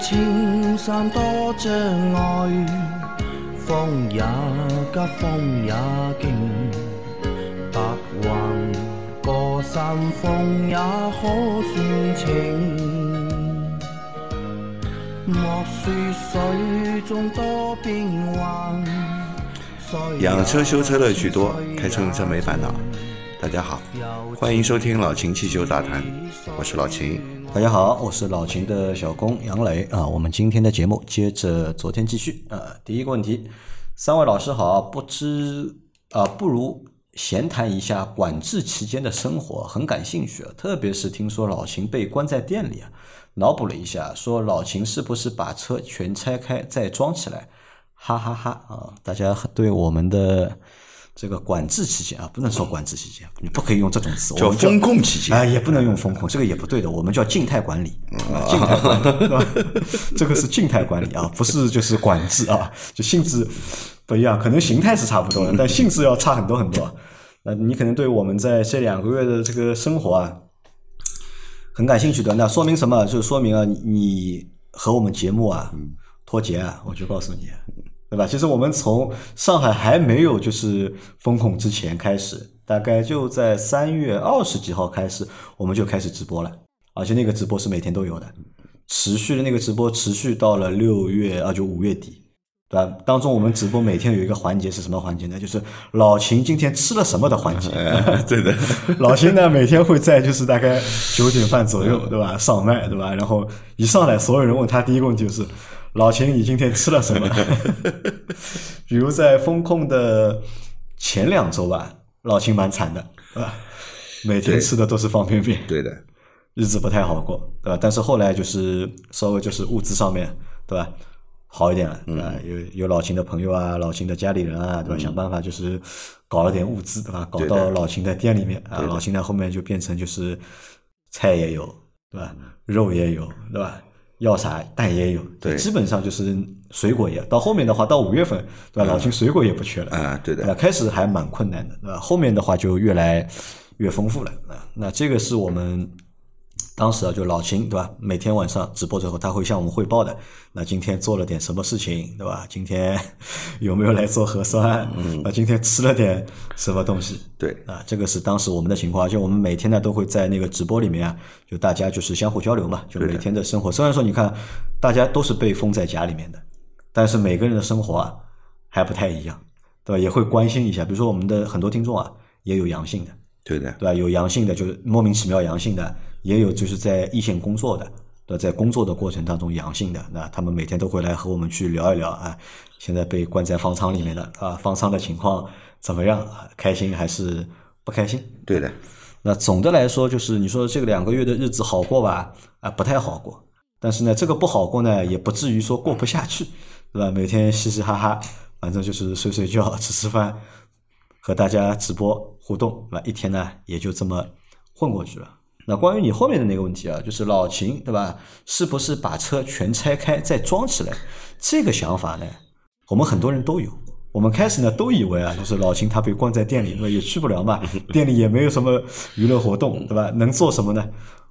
青山多障碍，风也急，风也劲，白云过山峰也可算情。莫说水中多变幻，养车修车乐趣多，开车用车没烦恼。大家好，欢迎收听老秦汽修大谈，我是老秦。大家好，我是老秦的小工杨磊啊。我们今天的节目接着昨天继续啊。第一个问题，三位老师好，不知啊，不如闲谈一下管制期间的生活，很感兴趣啊。特别是听说老秦被关在店里啊，脑补了一下，说老秦是不是把车全拆开再装起来？哈哈哈啊！大家对我们的这个管制期间啊，不能说管制期间，你不可以用这种词，我们叫风控期间啊，也不能用风控，这个也不对的，我们叫静态管理，啊静态管理，对吧？这个是静态管理啊，不是就是管制啊，就性质不一样，可能形态是差不多的，但性质要差很多很多。那你可能对我们在这两个月的这个生活啊，很感兴趣的，那说明什么？就说明啊，你和我们节目啊脱节啊，我就告诉你。对吧？其实我们从上海还没有就是封控之前开始，大概就在三月二十几号开始，我们就开始直播了，而且那个直播是每天都有的，持续的那个直播持续到了六月啊，就五月底，对吧？当中我们直播每天有一个环节是什么环节呢？就是老秦今天吃了什么的环节。对的，老秦呢每天会在就是大概九点半左右，对吧？上麦，对吧？然后一上来，所有人问他第一个问题就是。老秦，你今天吃了什么？比如在风控的前两周吧，老秦蛮惨的，对吧？每天吃的都是方便面，对的，日子不太好过，对吧？但是后来就是稍微就是物资上面，对吧？好一点了，对吧？有有老秦的朋友啊，老秦的家里人啊，对吧？想办法就是搞了点物资，对吧？搞到老秦的店里面啊，老秦在后面就变成就是菜也有，对吧？肉也有，对吧？要啥蛋也有，对，基本上就是水果也。到后面的话，到五月份，对吧？老秦水果也不缺了啊，对的。开始还蛮困难的，对吧？后面的话就越来越丰富了啊。那这个是我们当时啊，就老秦，对吧？每天晚上直播之后，他会向我们汇报的。那今天做了点什么事情，对吧？今天有没有来做核酸？嗯，啊，今天吃了点什么东西？对，啊，这个是当时我们的情况。就我们每天呢都会在那个直播里面啊，就大家就是相互交流嘛，就每天的生活。虽然说你看大家都是被封在家里面的，但是每个人的生活啊还不太一样，对吧？也会关心一下。比如说我们的很多听众啊也有阳性的，对的，对吧？有阳性的就是莫名其妙阳性的，也有就是在一线工作的。那在工作的过程当中阳性的，那他们每天都会来和我们去聊一聊啊，现在被关在方舱里面的啊，方舱的情况怎么样？开心还是不开心？对的。那总的来说，就是你说这个两个月的日子好过吧？啊，不太好过。但是呢，这个不好过呢，也不至于说过不下去，对吧？每天嘻嘻哈哈，反正就是睡睡觉、吃吃饭，和大家直播互动，对吧？一天呢，也就这么混过去了。那关于你后面的那个问题啊，就是老秦对吧？是不是把车全拆开再装起来？这个想法呢，我们很多人都有。我们开始呢都以为啊，就是老秦他被关在店里，那也去不了嘛，店里也没有什么娱乐活动，对吧？能做什么呢？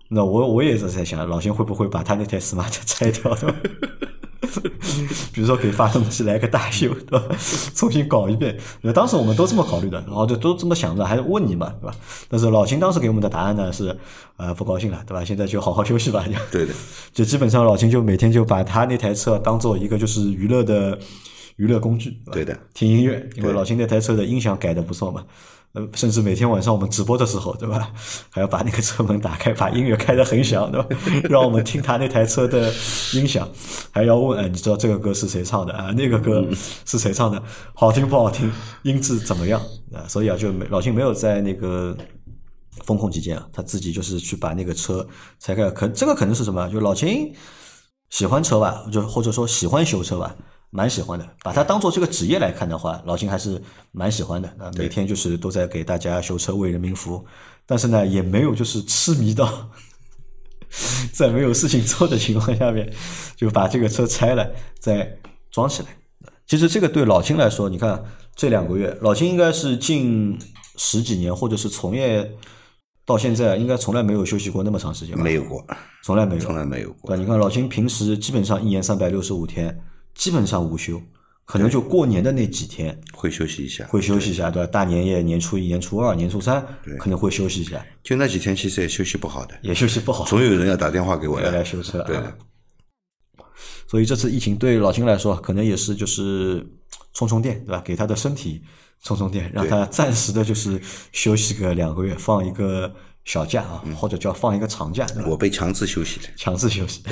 那我我也是在想，老秦会不会把他那台 smart 拆掉？比如说给发动机来个大修，对吧？重新搞一遍。那当时我们都这么考虑的，然后就都这么想着，还问你嘛，对吧？但是老秦当时给我们的答案呢是，呃，不高兴了，对吧？现在就好好休息吧。对的，就基本上老秦就每天就把他那台车当做一个就是娱乐的娱乐工具，对的，听音乐，因为老秦那台车的音响改的不错嘛。呃，甚至每天晚上我们直播的时候，对吧？还要把那个车门打开，把音乐开得很响，对吧？让我们听他那台车的音响，还要问，哎，你知道这个歌是谁唱的啊？那个歌是谁唱的？好听不好听？音质怎么样？啊，所以啊，就老秦没有在那个风控期间啊，他自己就是去把那个车拆开。可这个可能是什么？就老秦喜欢车吧，就或者说喜欢修车吧。蛮喜欢的，把它当做这个职业来看的话，老金还是蛮喜欢的啊。每天就是都在给大家修车，为人民服务。但是呢，也没有就是痴迷到 在没有事情做的情况下面，就把这个车拆了再装起来。其实这个对老金来说，你看这两个月，老金应该是近十几年或者是从业到现在应该从来没有休息过那么长时间吧？没有过，从来没有，从来没有过对？。你看老秦平时基本上一年三百六十五天，基本上无休，可能就过年的那几天会休息一下，会休息一下，对吧？大年夜、年初一、年初二、年初三可能会休息一下，就那几天其实也休息不好的，也休息不好，总有人要打电话给我要来。修车。对啊所以这次疫情对老金来说，可能也是就是充充电，对吧？给他的身体充充电，让他暂时的就是休息个两个月，放一个小假啊，或者叫放一个长假，我被强制休息了。强制休息。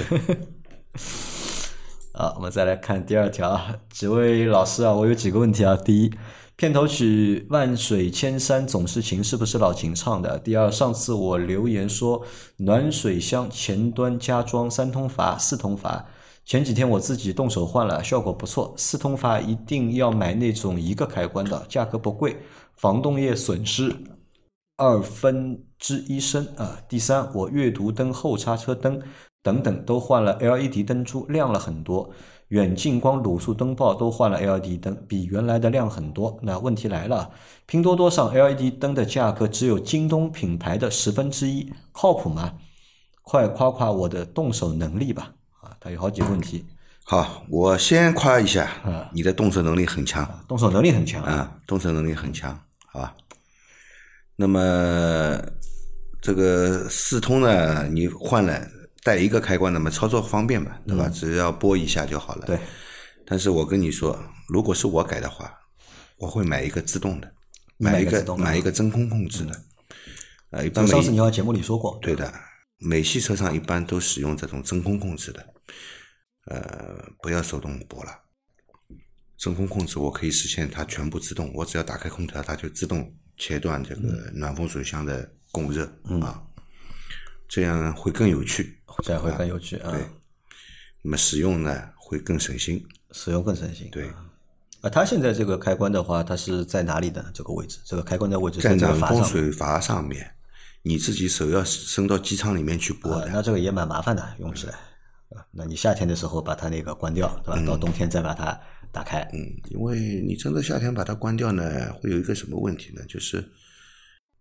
啊，我们再来看第二条，几位老师啊，我有几个问题啊。第一，片头曲《万水千山总是情》是不是老秦唱的？第二，上次我留言说暖水箱前端加装三通阀、四通阀，前几天我自己动手换了，效果不错。四通阀一定要买那种一个开关的，价格不贵，防冻液损失二分之一升啊。第三，我阅读灯、后刹车灯等等都换了 LED 灯珠，亮了很多。远近光、卤素灯泡都换了 LED 灯，比原来的亮很多。那问题来了，拼多多上 LED 灯的价格只有京东品牌的十分之一，靠谱吗？快夸夸我的动手能力吧！啊，他有好几个问题，好，我先夸一啊下，你的动手能力很强动手能力很强啊。啊，动手能力很强，好吧？那么这个四通呢，你换了带一个开关，的嘛操作方便嘛，对吧？只要拨一下就好了。嗯对。但是我跟你说，如果是我改的话，我会买一个自动的，买买一个买一个真空控制的。呃，一般上次你好像节目里说过，对的，美系车上一般都使用这种真空控制的，呃，不要手动拨了。真空控制我可以实现它全部自动，我只要打开空调，它就自动切断这个暖风水箱的供热、啊，这样会更有趣，这样会更有趣啊，对那么使用呢会更省心。使用更省心。对，啊，它现在这个开关的话，它是在哪里的这个位置？这个开关的位置在这个暖风。水阀上面，你自己手要伸到机舱里面去拨啊的。，那这个也蛮麻烦的，用起来。啊，那你夏天的时候把它那个关掉，对吧？到冬天再把它打开。嗯，因为你真的夏天把它关掉呢，会有一个什么问题呢？就是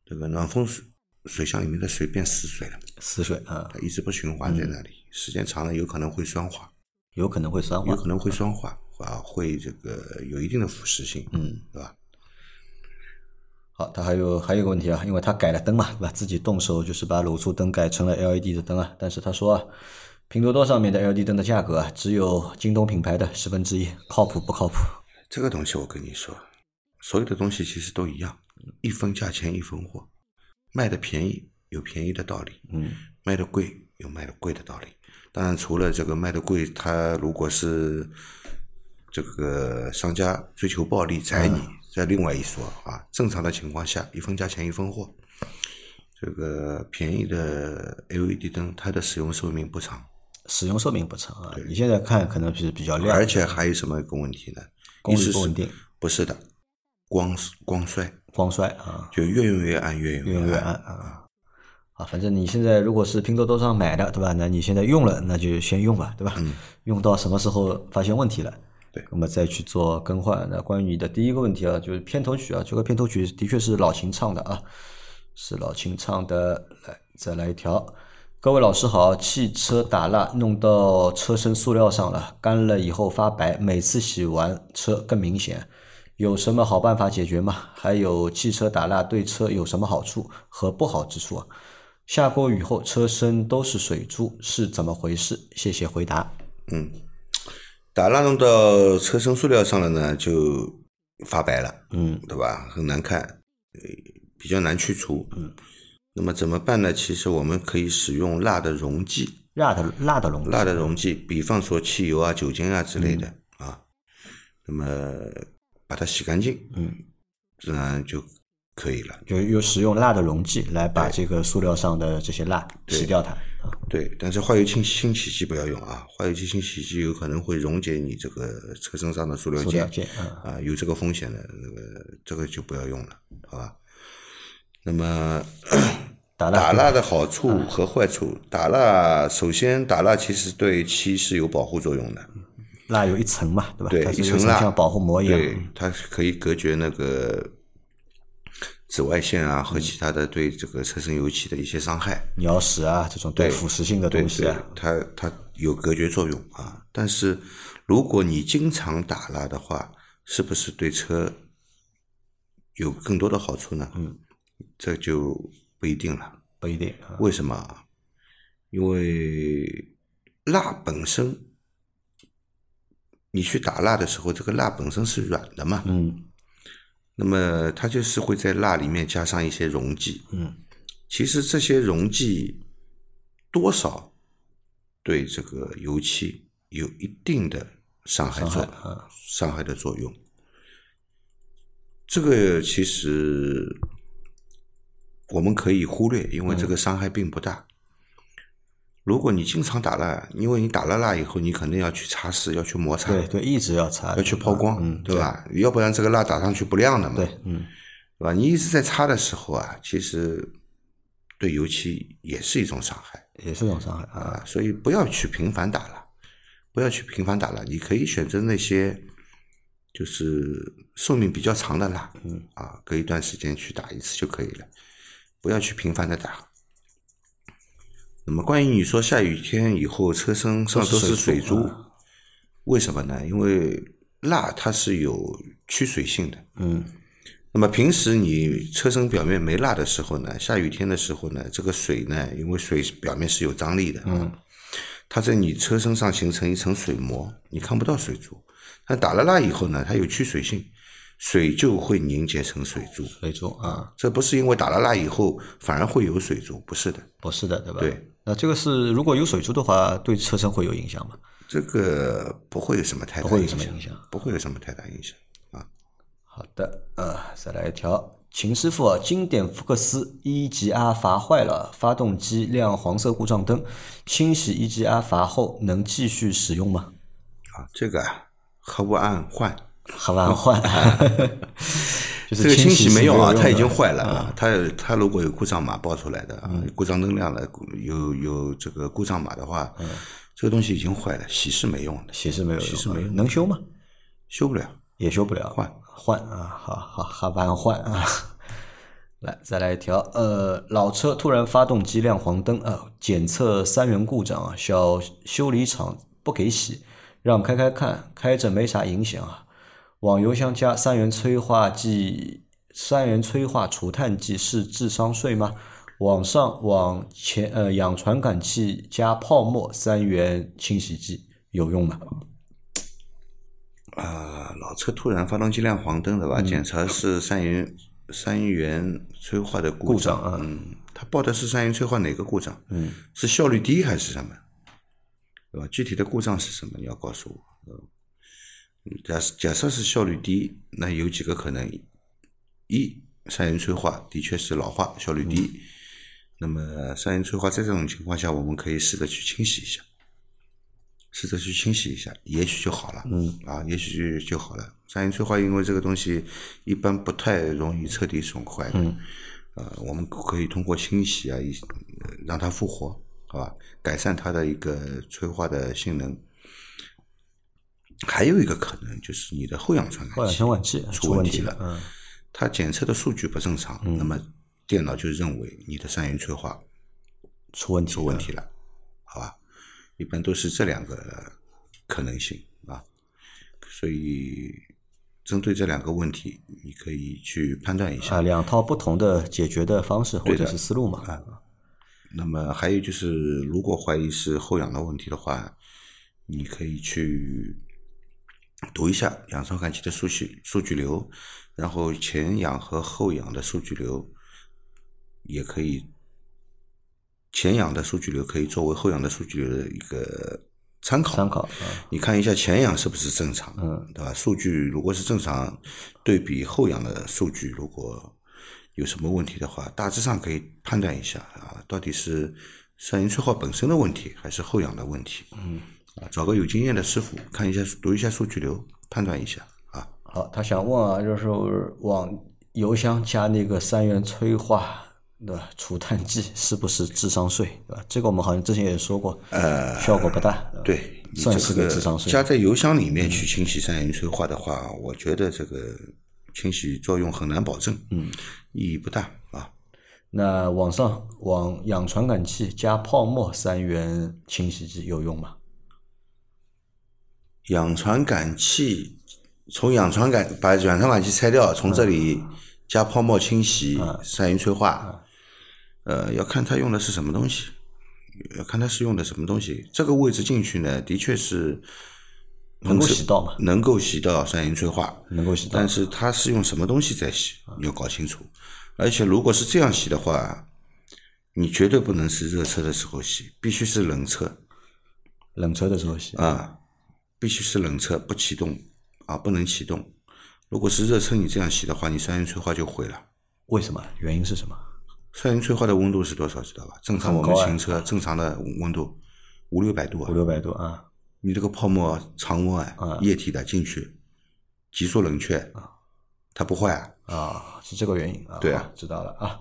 这个暖风水水箱里面的水变死水了，死水啊，它一直不循环在那里，时间长了有可能会酸化，有可能会酸化有。可能会酸化啊，会这个有一定的腐蚀性，嗯，对吧？好，他还有还有一个问题啊，因为他改了灯嘛，对吧？自己动手就是把卤素灯改成了 LED 的灯啊，但是他说啊，拼多多上面的 LED 灯的价格啊，只有京东品牌的十分之一，靠谱不靠谱？这个东西我跟你说，所有的东西其实都一样，一分价钱一分货，卖的便宜有便宜的道理，嗯，卖的贵有卖的贵的道理。当然，除了这个卖的贵，它如果是这个商家追求暴利宰你，这另外一说啊。正常的情况下，一分价钱一分货。这个便宜的 LED 灯，它的使用寿命不长，使用寿命不长啊。你现在看可能是比较亮，而且还有什么一个问题呢？功率不稳定，不是的，光光衰，光衰啊，就越用越暗，越用越用越暗暗。啊。啊，反正你现在如果是拼多多上买的，对吧？那你现在用了，那就先用吧，对吧？用到什么时候发现问题了，对那么再去做更换。那关于你的第一个问题啊，就是片头曲啊，这个片头曲的确是老秦唱的啊，是老秦唱的。来，再来一条。各位老师好，汽车打蜡弄到车身塑料上了，干了以后发白，每次洗完车更明显。有什么好办法解决吗？还有汽车打蜡对车有什么好处和不好之处啊？下过雨后车身都是水珠，是怎么回事？谢谢回答。嗯，打蜡弄到车身塑料上了呢，就发白了，嗯对吧？很难看，呃，比较难去除。嗯，那么怎么办呢？其实我们可以使用蜡的溶剂，蜡的蜡的溶蜡的溶剂，比方说汽油啊、酒精啊之类的、嗯啊，那么把它洗干净，嗯，自然就可以了。就又使用蜡的溶剂来把这个塑料上的这些蜡洗掉它。啊。对，但是化油清清洗剂不要用啊，化油清清洗剂有可能会溶解你这个车身上的塑料件件啊，啊，有这个风险的，那个这个就不要用了，好吧？那么 打蜡打蜡的好处和坏处，打蜡首先打蜡其实对漆是有保护作用的，蜡有一层嘛，对吧？对它是一层蜡像保护膜一样。对，它可以隔绝那个紫外线啊和其他的对这个车身油漆的一些伤害。鸟屎啊这种对腐蚀性的东西啊，，它它有隔绝作用啊。但是如果你经常打蜡的话，是不是对车有更多的好处呢？嗯，这就不一定了。不一定啊。为什么啊？因为蜡本身，你去打蜡的时候，这个蜡本身是软的嘛，嗯那么它就是会在蜡里面加上一些溶剂。嗯，其实这些溶剂多少对这个油漆有一定的伤害作伤害啊伤害的作用。这个其实我们可以忽略，因为这个伤害并不大。如果你经常打蜡，因为你打了蜡以后，你肯定要去擦拭，要去摩擦，对对，一直要擦，要去抛光，嗯，对吧？要不然这个蜡打上去不亮的嘛，对，嗯，对吧？你一直在擦的时候啊，其实对油漆也是一种伤害也是一种伤害啊。啊，所以不要去频繁打蜡，不要去频繁打蜡，你可以选择那些就是寿命比较长的蜡，嗯啊，隔一段时间去打一次就可以了，不要去频繁的打。那么关于你说下雨天以后车身上都是水珠，啊为什么呢？因为蜡它是有驱水性的，嗯那么平时你车身表面没蜡的时候呢，下雨天的时候呢，这个水呢，因为水表面是有张力的，嗯，它在你车身上形成一层水膜，你看不到水珠。但打了蜡以后呢，它有驱水性，水就会凝结成水珠。水珠啊，这不是因为打了蜡以后反而会有水珠，不是的，不是的，对吧？对。那这个是如果有水珠的话，对车身会有影响吗？这个不会有什么太大不会有影什么影响，不会有什么太大影响啊。好的，呃，再来一条，秦师傅啊，经典福克斯一级阿阀坏了，发动机亮黄色故障灯，清洗一级阿阀后能继续使用吗？啊，这个啊，何不按换？还完换，就是这个清洗没用啊，它已经坏了啊。它它如果有故障码报出来的啊，故障灯亮了，有有这个故障码的话，这个东西已经坏了，洗是没用的，洗是没有用，洗是没用能修吗？修不了。也修不了，换换啊，好好好办换啊。来，再来一条，呃，老车突然发动机亮黄灯啊，检测三元故障啊，小修理厂不给洗，让开开看，开着没啥影响啊。往油箱加三元催化剂，三元催化除碳剂是智商税吗？往上往前呃氧传感器加泡沫三元清洗剂有用吗？啊，老车突然发动机亮黄灯的吧？检查是三元三元催化的故故障啊嗯，他报的是三元催化哪个故障？嗯，是效率低还是什么？对吧？具体的故障是什么？你要告诉我。呃假设假设是效率低，那有几个可能：一，三元催化的确是老化，效率低。那么三元催化在这种情况下，我们可以试着去清洗一下，试着去清洗一下，也许就好了。嗯，啊，也许就好了。三元催化因为这个东西一般不太容易彻底损坏的。嗯，呃，我们可以通过清洗啊，让它复活，好吧？改善它的一个催化的性能。还有一个可能就是你的后氧传后氧感器传感器出出问题题了，嗯，它检测的数据不正常，那么电脑就认为你的三元催化出问题出问题了，好吧？一般都是这两个可能性啊，所以针对这两个问题，你可以去判断一下。啊，两套不同的解决的方式或者是思路嘛。啊那么还有就是，如果怀疑是后氧的问题的话，你可以去读一下氧传感器的数据数据流，然后前氧和后氧的数据流也可以，前氧的数据流可以作为后氧的数据流的一个参考。参考啊，你看一下前氧是不是正常，嗯，对吧？数据如果是正常，对比后氧的数据，如果有什么问题的话，大致上可以判断一下啊，到底是三元催化本身的问题，还是后氧的问题？嗯，啊，找个有经验的师傅看一下，读一下数据流，判断一下啊。好，他想问啊，就是往油箱加那个三元催化对吧？除碳剂是不是智商税对吧？这个我们好像之前也说过，呃，效果不大，吧对，算是个智商税。加在油箱里面去清洗三元催化的话，我觉得这个清洗作用很难保证，嗯，意义不大啊。那网上往氧传感器加泡沫三元清洗剂有用吗？氧传感器从氧传感把氧传感器拆掉，从这里加泡沫清洗三元催化，呃，要看它用的是什么东西，要看它是用的什么东西。这个位置进去呢，的确是能够洗到吗？能够洗到三元催化，能够洗到，但是它是用什么东西在洗，你要搞清楚。而且如果是这样洗的话，你绝对不能是热车的时候洗，必须是冷车。冷车的时候洗啊，必须是冷车不启动啊，不能启动。如果是热车，你这样洗的话，你三元催化就毁了。为什么？原因是什么？三元催化的温度是多少？知道吧？正常我们行车正常的温度五六百度啊，五六百度啊。你这个泡沫常温啊，液体的进去，急速冷却啊，它不坏啊。啊，是这个原因啊。对啊，知道了啊。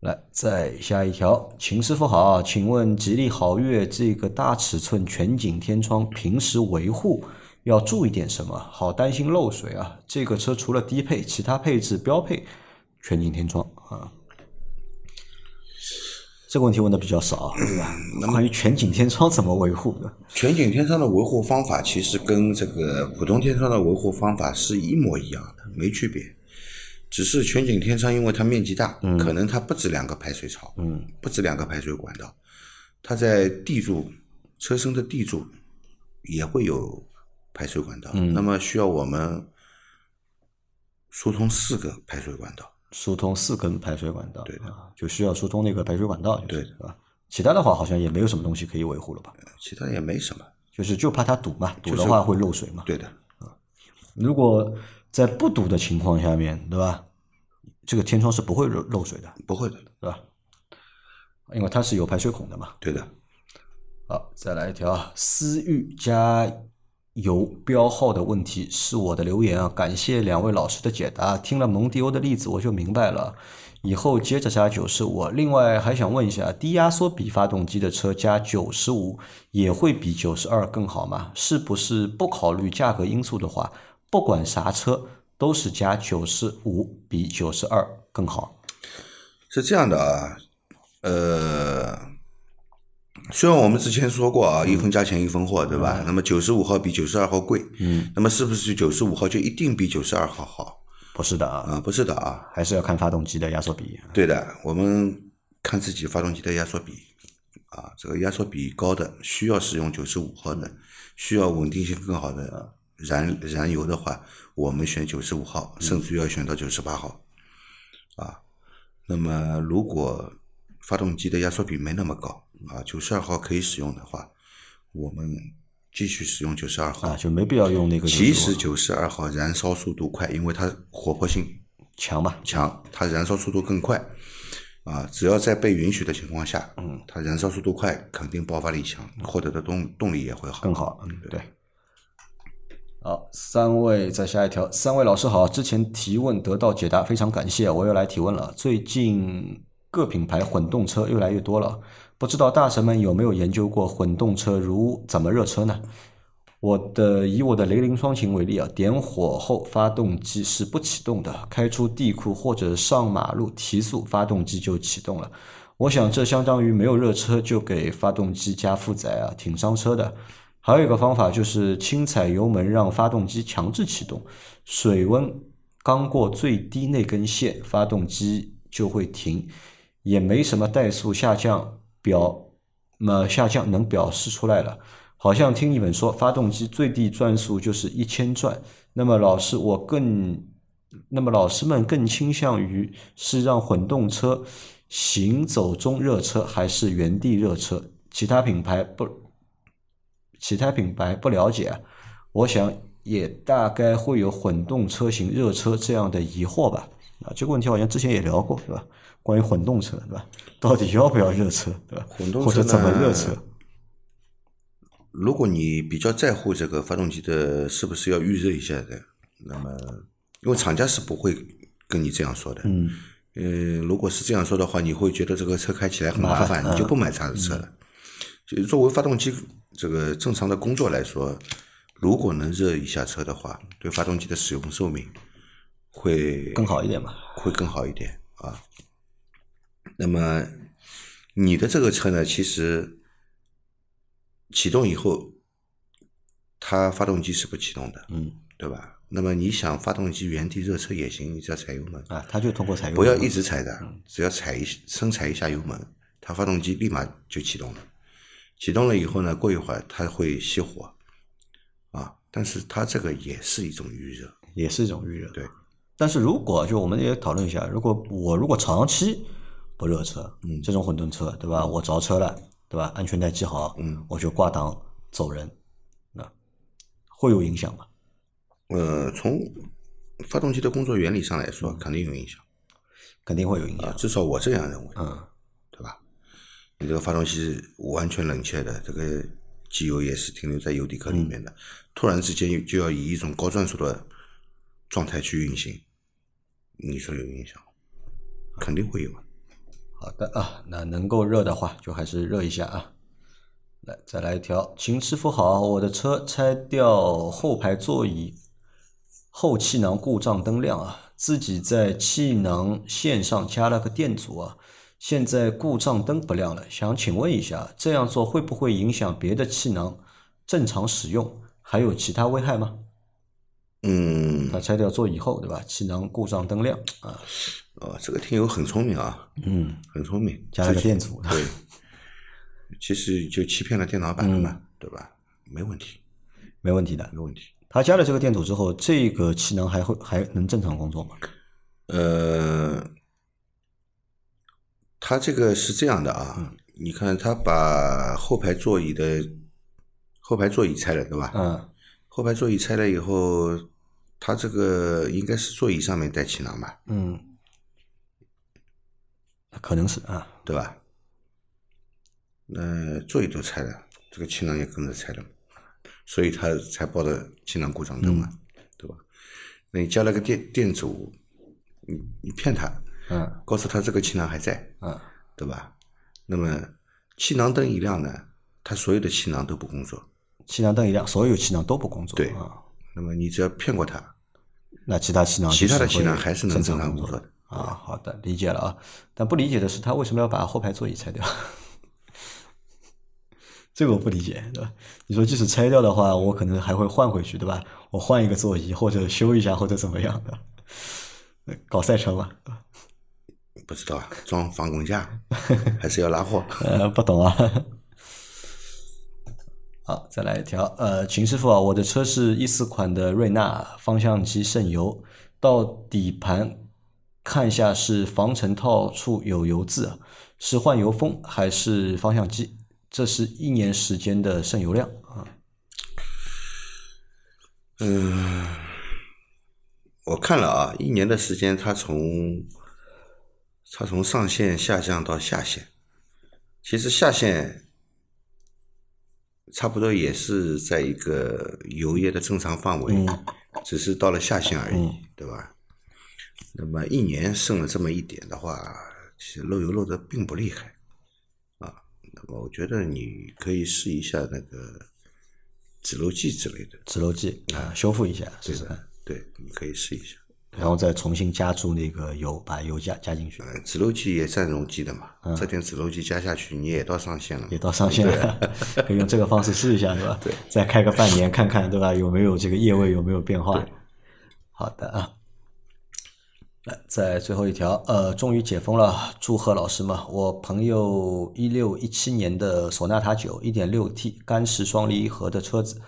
来，再下一条，秦师傅好，请问吉利豪越这个大尺寸全景天窗平时维护要注意点什么？好担心漏水啊！这个车除了低配，其他配置标配全景天窗啊。这个问题问的比较少，对吧？关于全景天窗怎么维护的？全景天窗的维护方法其实跟这个普通天窗的维护方法是一模一样的，没区别。只是全景天窗，因为它面积大，可能它不止两个排水槽，不止两个排水管道，它在地柱车身的地柱也会有排水管道，那么需要我们疏通四个排水管道，疏通四根排水管道，对的，就需要疏通那个排水管道，对？其他的话好像也没有什么东西可以维护了吧？其他也没什么，就是就怕它堵嘛，堵的话会漏水嘛，对的，啊，如果。在不堵的情况下面，对吧？这个天窗是不会漏漏水的，不会的，对吧？因为它是有排水孔的嘛。对的。好，再来一条，思域加油标号的问题是我的留言啊，感谢两位老师的解答。听了蒙迪欧的例子，我就明白了，以后接着加九十五。另外还想问一下，低压缩比发动机的车加九十五也会比九十二更好吗？是不是不考虑价格因素的话？不管啥车都是加九十五比九十二更好，是这样的啊，呃，虽然我们之前说过啊，一分价钱一分货，对吧？那么九十五号比九十二号贵，嗯，那么是不是九十五号就一定比九十二号好？不是的啊，啊，不是的啊，还是要看发动机的压缩比。对的，我们看自己发动机的压缩比啊，这个压缩比高的需要使用九十五号的，需要稳定性更好的。燃燃油的话，我们选九十五号，甚至要选到九十八号，啊，那么如果发动机的压缩比没那么高，啊，九十二号可以使用的话，我们继续使用九十二号，啊，就没必要用那个。其实九十二号燃烧速度快，因为它活泼性强嘛，强，它燃烧速度更快，啊，只要在被允许的情况下，嗯，它燃烧速度快，肯定爆发力强，获得的动动力也会好，更好，嗯，对。好，三位再下一条，三位老师好，之前提问得到解答，非常感谢，我又来提问了。最近各品牌混动车越来越多了，不知道大神们有没有研究过混动车如怎么热车呢？我的以我的雷凌双擎为例啊，点火后发动机是不启动的，开出地库或者上马路提速，发动机就启动了。我想这相当于没有热车就给发动机加负载啊，挺伤车的。还有一个方法就是轻踩油门，让发动机强制启动，水温刚过最低那根线，发动机就会停，也没什么怠速下降表，么下降能表示出来了。好像听你们说，发动机最低转速就是一千转。那么老师，我更，那么老师们更倾向于是让混动车行走中热车，还是原地热车？其他品牌不。其他品牌不了解，我想也大概会有混动车型热车这样的疑惑吧。啊，这个问题好像之前也聊过，对吧？关于混动车，对吧？到底要不要热车，对吧？混动车或者怎么热车？如果你比较在乎这个发动机的是不是要预热一下的，那么因为厂家是不会跟你这样说的。嗯。呃，如果是这样说的话，你会觉得这个车开起来很麻烦，你就不买叉子车了。就作为发动机。这个正常的工作来说，如果能热一下车的话，对发动机的使用寿命会更好一点吧。会更好一点啊。那么你的这个车呢，其实启动以后，它发动机是不启动的，嗯，对吧？那么你想发动机原地热车也行，你只要踩油门，啊，它就通过踩油门不要一直踩的，只要踩一深踩一下油门，它发动机立马就启动了。启动了以后呢，过一会儿它会熄火，啊，但是它这个也是一种预热，也是一种预热。对。但是如果就我们也讨论一下，如果我如果长期不热车，嗯这种混沌车，对吧？我着车了，对吧？安全带系好，嗯，我就挂档走人，那会有影响吗？呃，从发动机的工作原理上来说，肯定有影响肯定会有影啊，响。至少我这样认为，嗯，你这个发动机是完全冷却的，这个机油也是停留在油底壳里面的，突然之间就要以一种高转速的状态去运行，你说有影响？肯定会有。好的啊，那能够热的话，就还是热一下啊。来，再来一条，秦师傅好，我的车拆掉后排座椅后气囊故障灯亮啊，自己在气囊线上加了个电阻啊，现在故障灯不亮了，想请问一下，这样做会不会影响别的气囊正常使用？还有其他危害吗？嗯，他拆掉座椅后，对吧？气囊故障灯亮啊，哦，这个听友很聪明啊，嗯，很聪明，加了个电阻对，其实就欺骗了电脑版了嗯嘛，对吧？没问题，没问题的。没问题。他加了这个电阻之后，这个气囊还会还能正常工作吗？呃，它这个是这样的啊，你看他把后排座椅的后排座椅拆了，对吧？嗯，后排座椅拆了以后，它这个应该是座椅上面带气囊吧，嗯，可能是啊，对吧？那座椅都拆了，这个气囊也跟着拆了，所以他才报的气囊故障灯嘛，对吧？那你加了个电电阻，你你骗他，嗯告诉他这个气囊还在，嗯对吧？那么气囊灯一亮呢，它所有的气囊都不工作。气囊灯一亮，所有气囊都不工作。对啊，那么你只要骗过他，那其他气囊其他的气囊还是能正正常工作工作的。啊。好的，理解了啊。但不理解的是，他为什么要把后排座椅拆掉？这个我不理解，对吧？你说即使拆掉的话，我可能还会换回去，对吧？我换一个座椅，或者修一下，或者怎么样的，搞赛车嘛，对吧不知道啊装防滚架还是要拉货？呃，不懂啊。好，再来一条。呃，秦师傅啊，我的车是一四款的瑞纳，方向机渗油，到底盘看一下是防尘套处有油渍啊，是换油封还是方向机？这是一年时间的渗油量啊。嗯，我看了啊，一年的时间，它从它从上限下降到下限，其实下限差不多也是在一个油液的正常范围，嗯只是到了下限而已，嗯对吧？那么一年剩了这么一点的话，其实漏油漏的并不厉害啊。那么我觉得你可以试一下那个止漏剂之类的。止漏剂啊，修复一下试试看，对，你可以试一下。然后再重新加注那个油，把油加加进去，呃，止漏剂也算容积的嘛，这点止漏剂加下去，你也到上限了也到上限了，可以用这个方式试一下，是吧？对，再开个半年看看，对吧？有没有这个液位有没有变化？好的啊。来，在最后一条，呃，终于解封了，祝贺老师们！我朋友一六一七年的索纳塔九一点六 T 干式双离合的车子，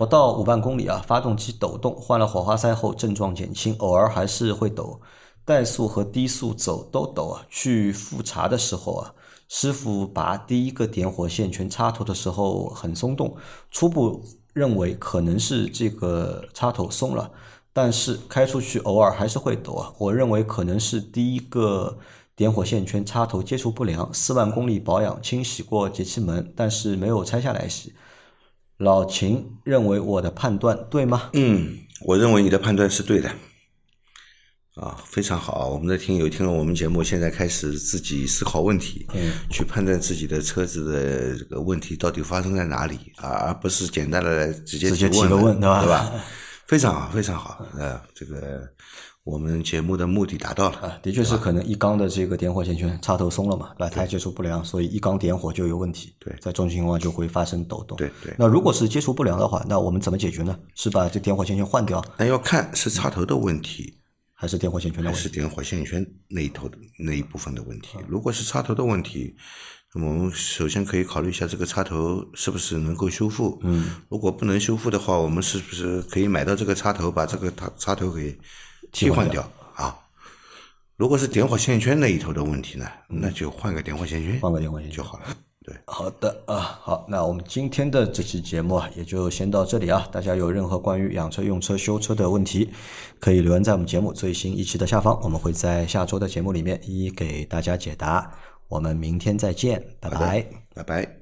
不到五万公里啊，发动机抖动，换了火花塞后症状减轻，偶尔还是会抖，怠速和低速走都抖啊。去复查的时候啊，师傅拔第一个点火线圈插头的时候很松动，初步认为可能是这个插头松了。但是开出去偶尔还是会抖啊，我认为可能是第一个点火线圈插头接触不良，四万公里保养清洗过节气门，但是没有拆下来洗。老秦认为我的判断对吗？嗯，我认为你的判断是对的。啊，非常好！我们的听友听了我们节目，现在开始自己思考问题，嗯，去判断自己的车子的这个问题到底发生在哪里啊，而不是简单的直接直接提个问对吧对吧？非常好，非常好。呃，这个我们节目的目的达到了。啊，的确是可能一缸的这个点火线圈插头松了嘛，对吧？它接触不良，所以一缸点火就有问题。对在这种情况就会发生抖动。对对那如果是接触不良的话，那我们怎么解决呢？是把这点火线圈换掉，那要看是插头的问题，还是点火线圈的还是问题？点火线圈那一头的那一部分的问题。如果是插头的问题，那么我们首先可以考虑一下这个插头是不是能够修复。嗯，如果不能修复的话，我们是不是可以买到这个插头，把这个插插头给替换掉啊？如果是点火线圈那一头的问题呢，那就换个点火线圈，换个点火线圈就好了。对，好的啊，好，那我们今天的这期节目啊，也就先到这里啊。大家有任何关于养车、用车、修车的问题，可以留言在我们节目最新一期的下方，我们会在下周的节目里面一一给大家解答。我们明天再见，拜拜。拜拜。